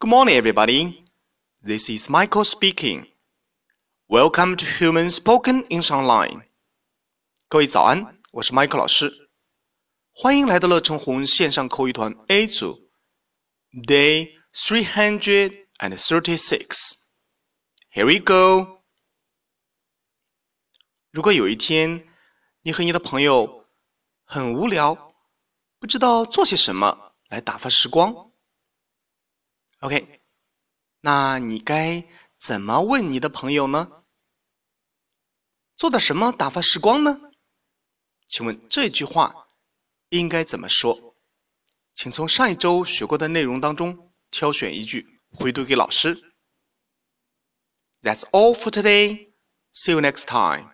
Good morning, everybody. This is Michael speaking. Welcome to Human Spoken English Online. 各位早安，我是 Michael 老师，欢迎来到乐成红线上口语团 A 组，Day three hundred and thirty-six. Here we go. 如果有一天你和你的朋友很无聊，不知道做些什么来打发时光。 OK，那你该怎么问你的朋友呢？做的什么打发时光呢？请问这句话应该怎么说？请从上一周学过的内容当中挑选一句回读给老师。That's all for today. See you next time.